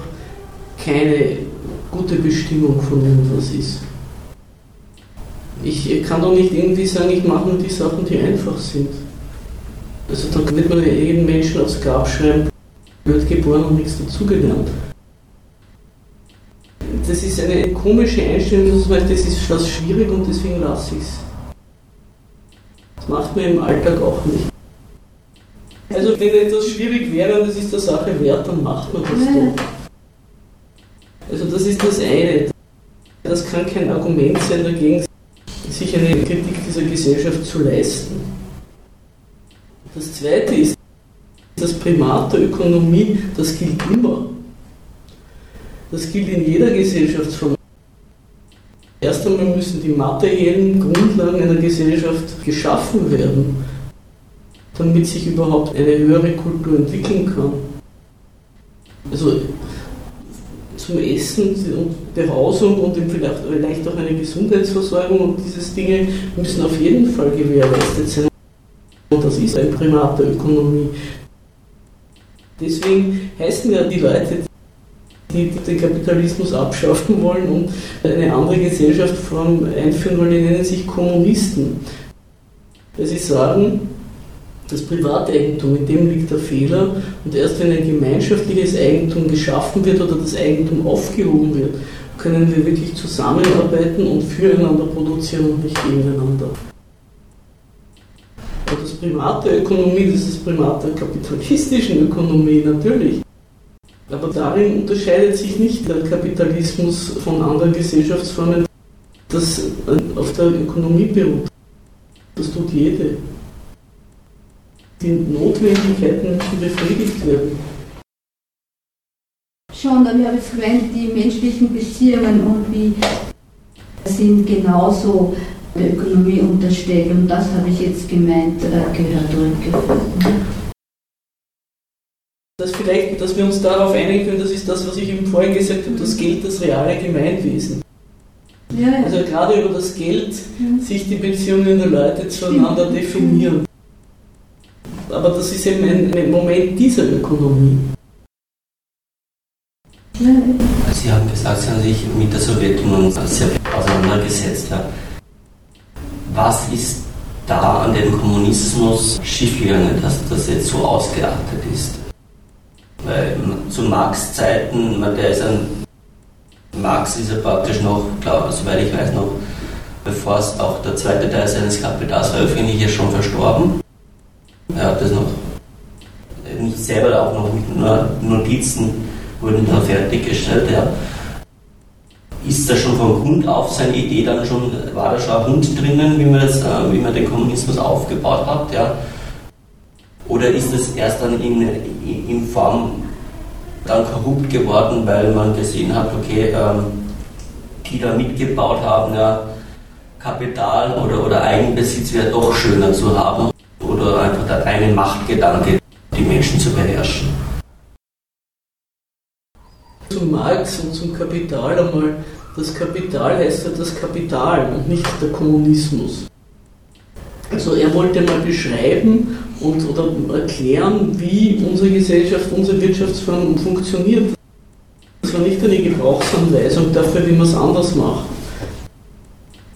keine gute Bestimmung von irgendwas ist. Ich kann doch nicht irgendwie sagen, ich mache nur die Sachen, die einfach sind. Also da wird man jeden Menschen aufs Grab schreiben, wird geboren und nichts dazugelernt. Das ist eine komische Einstellung, das heißt, das ist was schwierig und deswegen lasse ich es. Das macht man im Alltag auch nicht. Also wenn etwas schwierig wäre und es ist der Sache wert, dann macht man das doch. Also das ist das eine. Das kann kein Argument sein dagegen, sich eine Kritik dieser Gesellschaft zu leisten. Das zweite ist, das Primat der Ökonomie, das gilt immer. Das gilt in jeder Gesellschaftsform. Erst einmal müssen die materiellen Grundlagen einer Gesellschaft geschaffen werden, damit sich überhaupt eine höhere Kultur entwickeln kann. Also zum Essen und Behausung und vielleicht, auch eine Gesundheitsversorgung und diese Dinge müssen auf jeden Fall gewährleistet sein. Und das ist ein Primat der Ökonomie. Deswegen heißen ja die Leute, die den Kapitalismus abschaffen wollen und eine andere Gesellschaftsform einführen wollen, die nennen sich Kommunisten. Weil sie sagen, das Privateigentum, in dem liegt der Fehler und erst wenn ein gemeinschaftliches Eigentum geschaffen wird oder das Eigentum aufgehoben wird, können wir wirklich zusammenarbeiten und füreinander produzieren und nicht gegeneinander. Und das Primat Ökonomie, das ist das Primat der kapitalistischen Ökonomie natürlich. Aber darin unterscheidet sich nicht der Kapitalismus von anderen Gesellschaftsformen, das auf der Ökonomie beruht. Das tut jede. Die Notwendigkeiten müssen befriedigt werden. Schon, aber ich habe jetzt gemeint, die menschlichen Beziehungen und wie sind genauso der Ökonomie unterstellt und das habe ich jetzt gemeint, äh, gehört zurückgeführt. Das vielleicht, dass wir uns darauf einigen können, das ist das, was ich eben vorhin gesagt habe, das Geld, das reale Gemeinwesen. Ja, ja. Also gerade über das Geld ja. sich die Beziehungen der Leute zueinander definieren. Aber das ist eben ein, ein Moment dieser Ökonomie. Sie haben gesagt, Sie haben sich mit der Sowjetunion sehr auseinandergesetzt. Ja. Was ist da an dem Kommunismus schiefgegangen, dass das jetzt so ausgeartet ist? Weil zu Marx Zeiten, der ist ein, Marx ist ja praktisch noch, glaube soweit ich weiß, noch bevor es auch der zweite Teil seines Kapitals veröffentlicht ist, schon verstorben. Er hat das noch nicht selber, auch noch mit Notizen wurden da fertiggestellt. Ja. Ist da schon von Grund auf seine Idee dann schon, war da schon ein Hund drinnen, wie man, das, äh, wie man den Kommunismus aufgebaut hat? Ja? Oder ist es erst dann in, in Form dann korrupt geworden, weil man gesehen hat, okay, ähm, die da mitgebaut haben, ja, Kapital oder, oder Eigenbesitz wäre doch schöner zu haben oder einfach der reine Machtgedanke, die Menschen zu beherrschen. Zum Marx und zum Kapital einmal. Das Kapital heißt ja das Kapital und nicht der Kommunismus. Also er wollte mal beschreiben und, oder erklären, wie unsere Gesellschaft, unsere Wirtschaftsform funktioniert. Das war nicht eine Gebrauchsanweisung dafür, wie man es anders macht.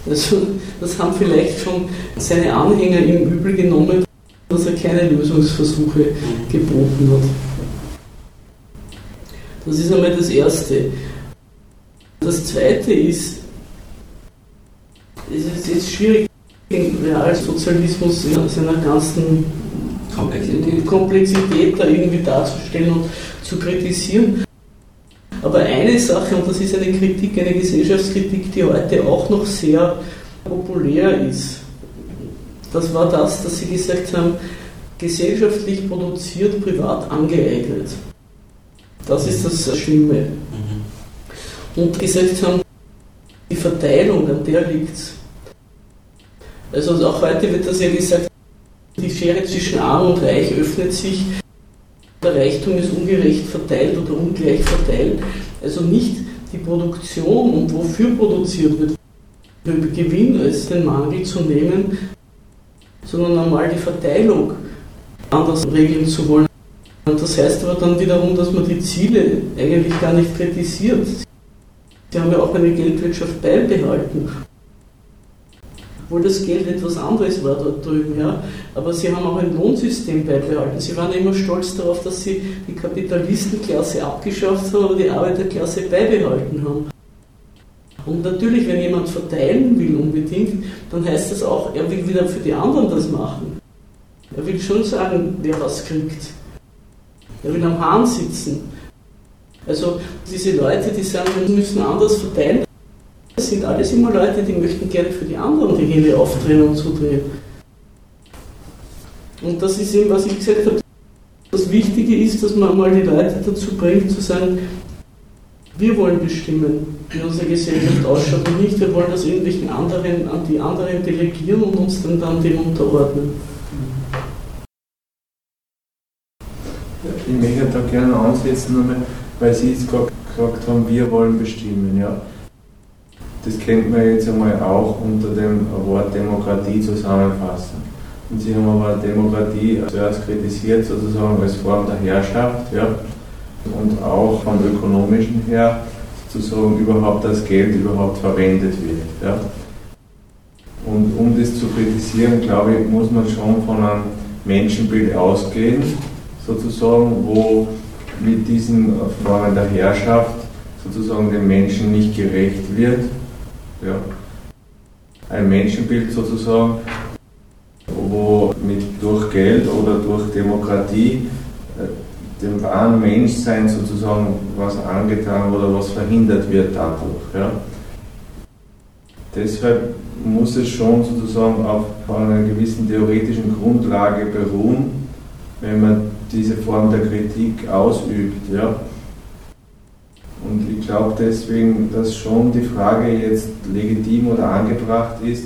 Also, das haben vielleicht schon seine Anhänger im Übel genommen, dass er keine Lösungsversuche geboten hat. Das ist einmal das Erste. Das Zweite ist, es ist jetzt schwierig, den Realsozialismus in seiner ganzen Komplexität. Komplexität da irgendwie darzustellen und zu kritisieren. Aber eine Sache, und das ist eine Kritik, eine Gesellschaftskritik, die heute auch noch sehr populär ist, das war das, dass Sie gesagt haben, gesellschaftlich produziert, privat angeeignet. Das ist das Schlimme. Und gesagt haben, die Verteilung, an der liegt es. Also auch heute wird das ja gesagt, die Schere zwischen Arm und Reich öffnet sich, der Reichtum ist ungerecht verteilt oder ungleich verteilt. Also nicht die Produktion und wofür produziert wird, für Gewinn als den Mangel zu nehmen, sondern einmal die Verteilung anders regeln zu wollen. Und das heißt aber dann wiederum, dass man die Ziele eigentlich gar nicht kritisiert. Sie haben ja auch eine Geldwirtschaft beibehalten. Obwohl das Geld etwas anderes war dort drüben, ja. Aber sie haben auch ein Lohnsystem beibehalten. Sie waren immer stolz darauf, dass sie die Kapitalistenklasse abgeschafft haben, aber die Arbeiterklasse beibehalten haben. Und natürlich, wenn jemand verteilen will unbedingt, dann heißt das auch, er will wieder für die anderen das machen. Er will schon sagen, wer was kriegt. Er will am Hahn sitzen. Also diese Leute, die sagen, wir müssen anders verteilen, das sind alles immer Leute, die möchten gerne für die anderen die Hände aufdrehen und zudrehen. Und das ist eben, was ich gesagt habe. Das Wichtige ist, dass man mal die Leute dazu bringt, zu sagen, wir wollen bestimmen, wie unsere Gesellschaft ausschaut und nicht, wir wollen das irgendwelchen anderen an die anderen delegieren und uns dann, dann dem unterordnen. Ich möchte da gerne ansetzen, weil Sie jetzt gesagt haben, wir wollen bestimmen. Ja. Das könnte man jetzt einmal auch unter dem Wort Demokratie zusammenfassen. Und Sie haben aber Demokratie zuerst kritisiert, sozusagen als Form der Herrschaft. Ja und auch vom ökonomischen her sozusagen überhaupt das Geld überhaupt verwendet wird. Ja. Und um das zu kritisieren, glaube ich, muss man schon von einem Menschenbild ausgehen, sozusagen, wo mit diesen Formen der Herrschaft sozusagen dem Menschen nicht gerecht wird. Ja. Ein Menschenbild sozusagen, wo mit durch Geld oder durch Demokratie dem wahren Menschsein sozusagen was angetan oder was verhindert wird dadurch. Ja. Deshalb muss es schon sozusagen auf einer gewissen theoretischen Grundlage beruhen, wenn man diese Form der Kritik ausübt. Ja. Und ich glaube deswegen, dass schon die Frage jetzt legitim oder angebracht ist,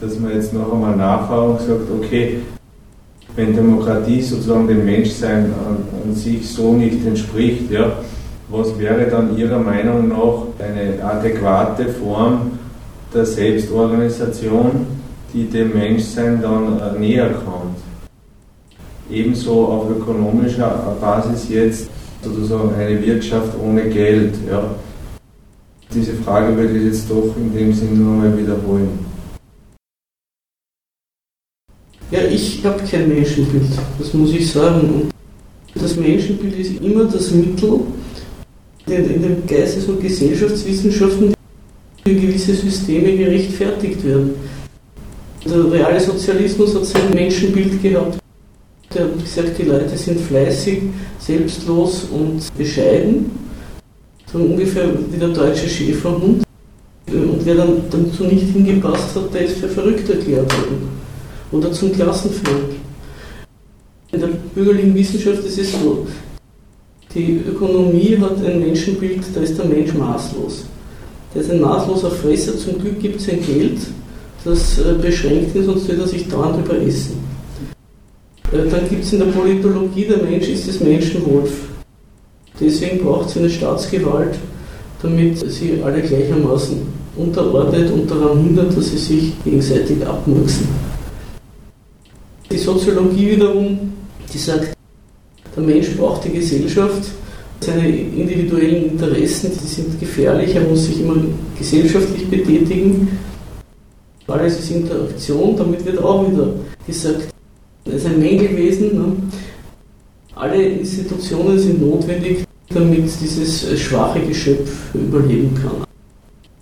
dass man jetzt noch einmal nachfragt und sagt, okay, wenn Demokratie sozusagen dem Menschsein an, an sich so nicht entspricht, ja, was wäre dann Ihrer Meinung nach eine adäquate Form der Selbstorganisation, die dem Menschsein dann äh, näher kommt? Ebenso auf ökonomischer Basis jetzt sozusagen eine Wirtschaft ohne Geld. Ja. Diese Frage würde ich jetzt doch in dem Sinne nur mal wiederholen. Ja, ich habe kein Menschenbild, das muss ich sagen. Und das Menschenbild ist immer das Mittel in den Geistes- und Gesellschaftswissenschaften, für gewisse Systeme gerechtfertigt werden. Der reale Sozialismus hat sein Menschenbild gehabt. Er hat gesagt, die Leute sind fleißig, selbstlos und bescheiden. So ungefähr wie der deutsche Schäferhund. Und wer dann dazu nicht hingepasst hat, der ist für verrückt erklärt worden oder zum Klassenfeind. In der bürgerlichen Wissenschaft ist es so, die Ökonomie hat ein Menschenbild, da ist der Mensch maßlos. Der ist ein maßloser Fresser, zum Glück gibt es ein Geld, das äh, beschränkt ist, sonst wird er sich dauernd überessen. Äh, dann gibt es in der Politologie, der Mensch ist das Menschenwolf. Deswegen braucht es eine Staatsgewalt, damit sie alle gleichermaßen unterordnet und daran hindert, dass sie sich gegenseitig abmurksen. Die Soziologie wiederum, die sagt, der Mensch braucht die Gesellschaft, seine individuellen Interessen, die sind gefährlich, er muss sich immer gesellschaftlich betätigen. Alles ist Interaktion, damit wird auch wieder gesagt, er ist ein Mängelwesen. Ne? Alle Institutionen sind notwendig, damit dieses schwache Geschöpf überleben kann.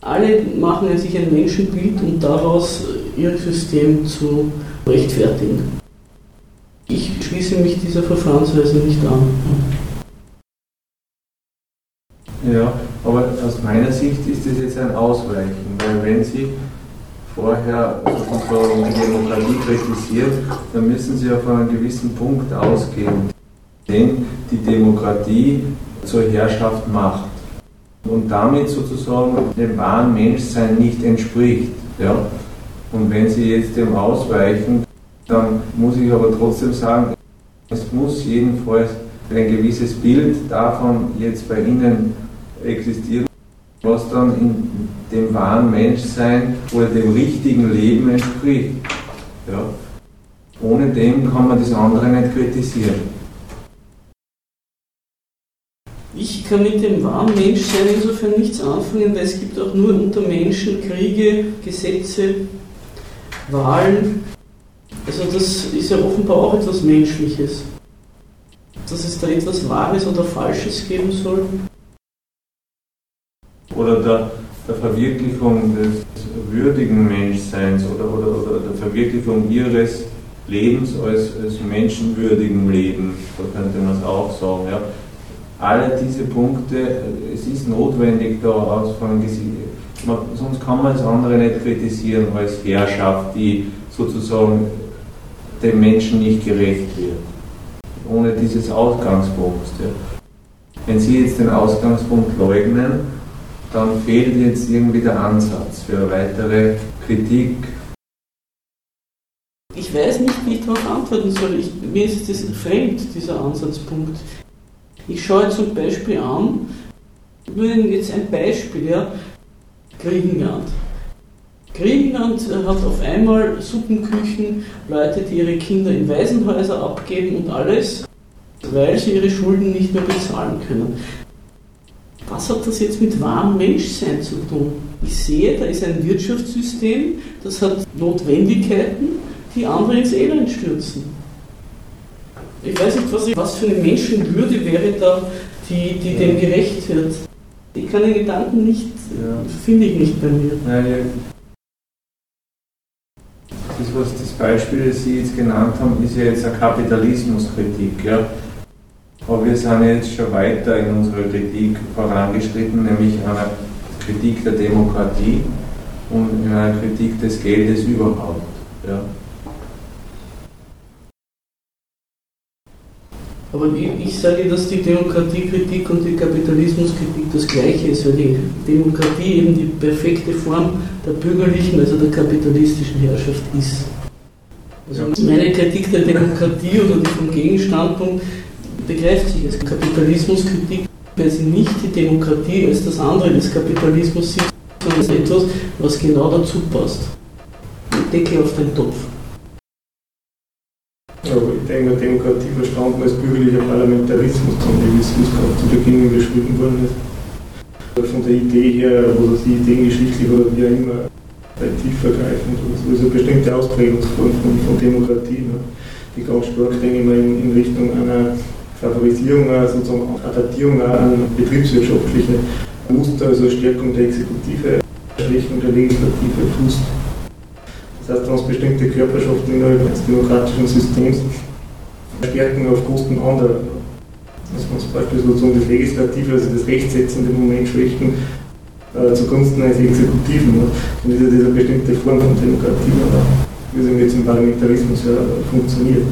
Alle machen sich ein Menschenbild, um daraus ihr System zu rechtfertigen. Ich schließe mich dieser Verfahrensweise nicht an. Ja, aber aus meiner Sicht ist das jetzt ein Ausweichen, weil wenn Sie vorher sozusagen die Demokratie kritisieren, dann müssen Sie auf einen gewissen Punkt ausgehen, den die Demokratie zur Herrschaft macht und damit sozusagen dem wahren Menschsein nicht entspricht. Ja? Und wenn Sie jetzt dem ausweichen, dann muss ich aber trotzdem sagen, es muss jedenfalls ein gewisses Bild davon jetzt bei Ihnen existieren, was dann in dem wahren Menschsein oder dem richtigen Leben entspricht. Ja. Ohne dem kann man das andere nicht kritisieren. Ich kann mit dem wahren Menschsein insofern nichts anfangen, weil es gibt auch nur unter Menschen Kriege, Gesetze, Wahlen. Also das ist ja offenbar auch etwas Menschliches. Dass es da etwas Wahres oder Falsches geben soll. Oder der, der Verwirklichung des würdigen Menschseins oder, oder, oder der Verwirklichung ihres Lebens als, als menschenwürdigen Leben, so könnte man es auch sagen. Ja. Alle diese Punkte, es ist notwendig, da ausfangen, sonst kann man das andere nicht kritisieren als Herrschaft, die sozusagen dem Menschen nicht gerecht wird. Ohne dieses Ausgangspunkt. Ja. Wenn Sie jetzt den Ausgangspunkt leugnen, dann fehlt jetzt irgendwie der Ansatz für weitere Kritik. Ich weiß nicht, wie ich darauf antworten soll. Ich, mir ist das fremd, dieser Ansatzpunkt. Ich schaue zum Beispiel an, nur jetzt ein Beispiel, ja, Griechenland. Griechenland hat auf einmal Suppenküchen, Leute, die ihre Kinder in Waisenhäuser abgeben und alles, weil sie ihre Schulden nicht mehr bezahlen können. Was hat das jetzt mit wahrem Menschsein zu tun? Ich sehe, da ist ein Wirtschaftssystem, das hat Notwendigkeiten, die andere ins Elend stürzen. Ich weiß nicht, was, ich, was für eine Menschenwürde wäre da, die, die dem gerecht wird. Ich kann den Gedanken nicht, ja. finde ich nicht bei mir. Nein, ja. Das, was das Beispiel, das Sie jetzt genannt haben, ist ja jetzt eine Kapitalismuskritik. Ja? Aber wir sind jetzt schon weiter in unserer Kritik vorangeschritten, nämlich einer Kritik der Demokratie und in einer Kritik des Geldes überhaupt. Ja. Aber ich, sage, dass die Demokratiekritik und die Kapitalismuskritik das gleiche ist, weil die Demokratie eben die perfekte Form der bürgerlichen, also der kapitalistischen Herrschaft ist. Also meine Kritik der Demokratie oder die vom Gegenstandpunkt begreift sich als Kapitalismuskritik, weil sie nicht die Demokratie als das andere des Kapitalismus sieht, sondern als etwas, was genau dazu passt. Deckel auf den Topf. Aber ich denke, Demokratie verstanden als bürgerlicher Parlamentarismus, wie es gerade zu Beginn beschrieben worden ist. Von der Idee her, oder die ideengeschichtlich oder wie auch immer, tiefergreifend oder so, ist eine bestimmte Ausprägungsform von, von Demokratie, ne? die ganz stark, denke ich mal, in, in Richtung einer Favorisierung, sozusagen Adaptierung an betriebswirtschaftliche Muster, also Stärkung der Exekutive, Schwächung der Legislative fußt. Das heißt, dass bestimmte Körperschaften innerhalb des demokratischen Systems stärken auf Kosten anderer. Dass man zum Beispiel sozusagen das Legislative, also das rechtsetzende Moment schwächen äh, zugunsten eines Exekutiven. Ne? Ist eine bestimmte Form von Demokratie, oder? wie es jetzt im Parlamentarismus ja funktioniert.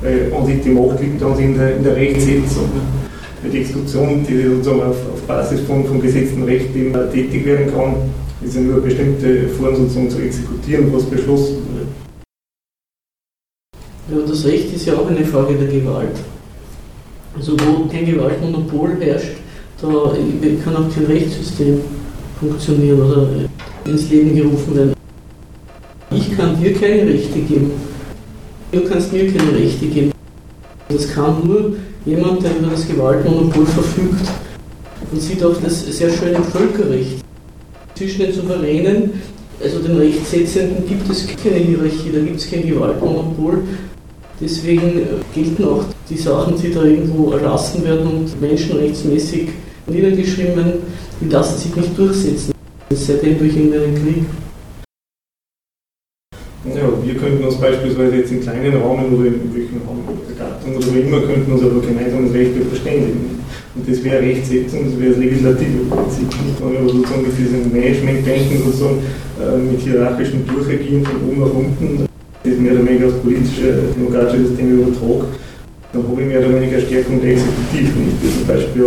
Weil an sich die Macht liegt dann in der, in der Rechtsetzung. Ne? Die Exekution, die sozusagen auf, auf Basis von, von gesetzten Recht eben tätig werden kann, ja nur eine bestimmte Form sozusagen zu exekutieren, was beschlossen wird. Ja, das Recht ist ja auch eine Frage der Gewalt. Also wo kein Gewaltmonopol herrscht, da kann auch kein Rechtssystem funktionieren oder ins Leben gerufen werden. Ich kann dir keine Rechte geben. Du kannst mir keine Rechte geben. Das kann nur jemand, der über das Gewaltmonopol verfügt. Man sieht auch das sehr schön im Völkerrecht. Zwischen den Souveränen, also den Rechtsetzenden, gibt es keine Hierarchie, da gibt es kein Gewaltmonopol. Deswegen äh, gelten auch die Sachen, die da irgendwo erlassen werden und menschenrechtsmäßig niedergeschrieben die lassen sich nicht durchsetzen. Seitdem durch irgendeinen Krieg. Ja, wir könnten uns beispielsweise jetzt in kleinen Rahmen oder in welchen Raum Gattung oder wo immer, könnten uns aber gemeinsames Recht verständigen. Und das wäre Rechtsetzung, das wäre das legislative Prinzip. Nicht wenn wir sozusagen mit diesem Management-Denken sozusagen äh, mit hierarchischem Durchagieren von oben nach unten, das mehr oder weniger das politische, demokratische System übertrag, dann habe ich mehr oder weniger Stärkung der Exekutive. Nicht? Zum Beispiel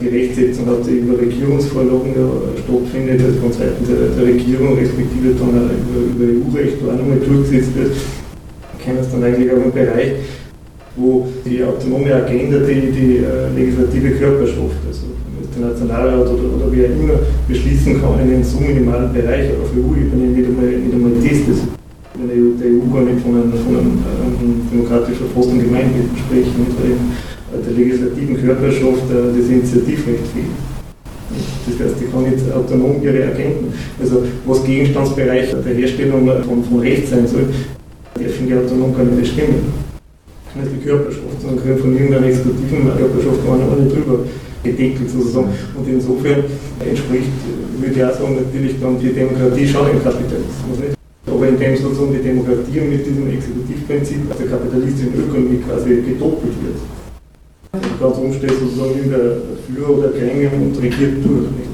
die Rechtsetzung hat über Regierungsvorlagen stattfindet, also von Seiten der, der Regierung, respektive dann über, über EU-Recht, wo auch nochmal durchgesetzt wird, kennen es dann eigentlich auch einen Bereich, wo die autonome Agenda die, die uh, legislative Körperschaft, also der Nationalrat oder, oder auch immer, beschließen kann in einem so minimalen Bereich auf EU-Ebene, nicht einmal, nicht einmal das, das der EU gar nicht von einem, von einem, einem demokratisch verfassten Gemeinwesen sprechen, mit der legislativen Körperschaft das Initiativrecht fehlt. Das heißt, die kann nicht autonom ihre Erkenntnis, also was Gegenstandsbereich der Herstellung von, von Recht sein soll, dürfen die autonom gar nicht bestimmen. Nicht die Körperschaft, sondern können von irgendeiner exekutiven Körperschaft gar nicht drüber gedeckelt sozusagen. Und insofern entspricht, würde ich auch sagen, natürlich dann die Demokratie schon im Kapitalismus. Nicht? Aber indem sozusagen die Demokratie mit diesem Exekutivprinzip der kapitalistischen Ökonomie quasi gedoppelt wird. Ganz umsteht sozusagen in der Führer oder Gremien und regiert durch. Nicht?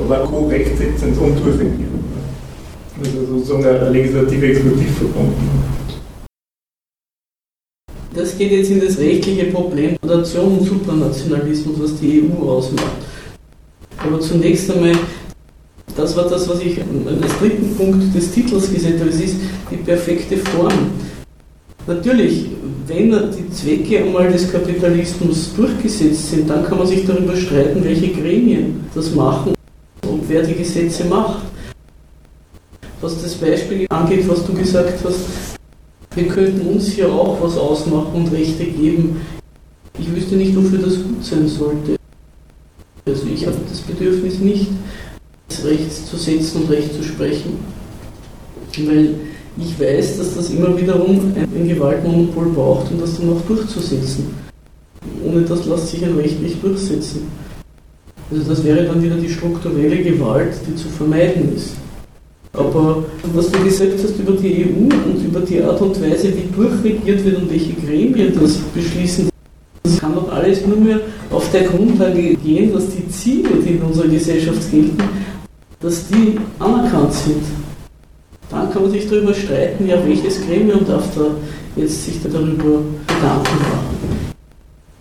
Aber auch co-rechtsetzend und durchregieren. Also sozusagen ein legislativ-exekutiv-Verbund. Das geht jetzt in das rechtliche Problem Nation und Supranationalismus, was die EU ausmacht. Aber zunächst einmal, das war das, was ich als dritten Punkt des Titels gesetzt habe, es ist die perfekte Form. Natürlich, wenn die Zwecke einmal des Kapitalismus durchgesetzt sind, dann kann man sich darüber streiten, welche Gremien das machen und wer die Gesetze macht. Was das Beispiel angeht, was du gesagt hast, wir könnten uns hier auch was ausmachen und Rechte geben. Ich wüsste nicht, wofür das gut sein sollte. Also ich habe das Bedürfnis nicht, das Recht zu setzen und Recht zu sprechen, weil ich weiß, dass das immer wiederum ein Gewaltmonopol braucht und das dann auch durchzusetzen. Ohne das lässt sich ein Recht nicht durchsetzen. Also das wäre dann wieder die strukturelle Gewalt, die zu vermeiden ist. Aber was du gesagt hast über die EU und über die Art und Weise, wie durchregiert wird und welche Gremien das beschließen, das kann doch alles nur mehr auf der Grundlage gehen, dass die Ziele, die in unserer Gesellschaft gelten, dass die anerkannt sind. Dann kann man sich darüber streiten, ja, welches Gremium darf da jetzt sich darüber Gedanken machen.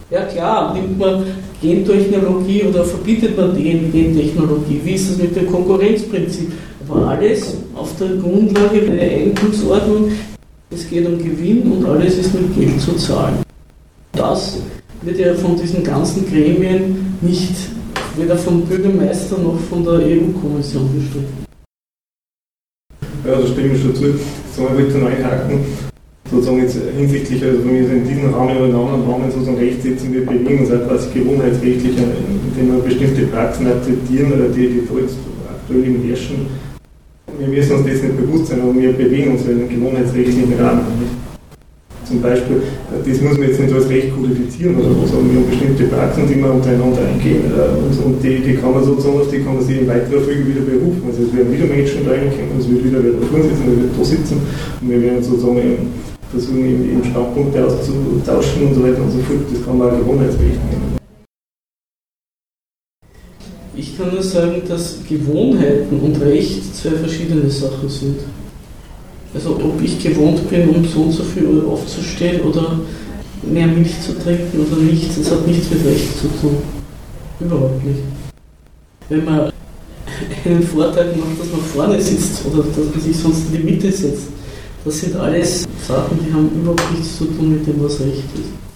Ja klar, nimmt man Gentechnologie oder verbietet man die Gentechnologie? Wie ist das mit dem Konkurrenzprinzip? Aber alles auf der Grundlage der Eigentumsordnung, es geht um Gewinn und alles ist mit Geld zu zahlen. Das wird ja von diesen ganzen Gremien nicht weder vom Bürgermeister noch von der EU-Kommission bestritten. Ja, da stimme ich schon zu. So ein bisschen einhaken sozusagen jetzt hinsichtlich, also wenn wir in diesem Rahmen oder in anderen Rahmen sozusagen Recht setzen, wir bewegen uns halt quasi gewohnheitsrechtlich, indem wir bestimmte Praxen akzeptieren oder die, die aktuell im herrschen. Wir müssen uns das nicht bewusst sein, aber wir bewegen uns in gewohnheitsrechtlichen Rahmen. Zum Beispiel, das muss man jetzt nicht als Recht kodifizieren oder was, sondern wir haben bestimmte Praxen, die wir untereinander eingehen. Und, und die, die kann man sozusagen, auf die kann man sich in weiterer Folge wieder berufen. Also es werden wieder Menschen reinkommen, es wird wieder wer da vorne sitzen, wer wird da sitzen und wir werden sozusagen versuchen, eben Standpunkte auszutauschen und so weiter und so fort. Das kann man auch Gewohnheitsrecht nehmen. Ich kann nur sagen, dass Gewohnheiten und Recht zwei verschiedene Sachen sind. Also ob ich gewohnt bin, um so und so viel Uhr aufzustehen oder mehr Milch zu trinken oder nicht, das hat nichts mit Recht zu tun. Überhaupt nicht. Wenn man einen Vorteil macht, dass man vorne sitzt oder dass man sich sonst in die Mitte setzt, das sind alles Sachen, die haben überhaupt nichts zu tun mit dem, was Recht ist.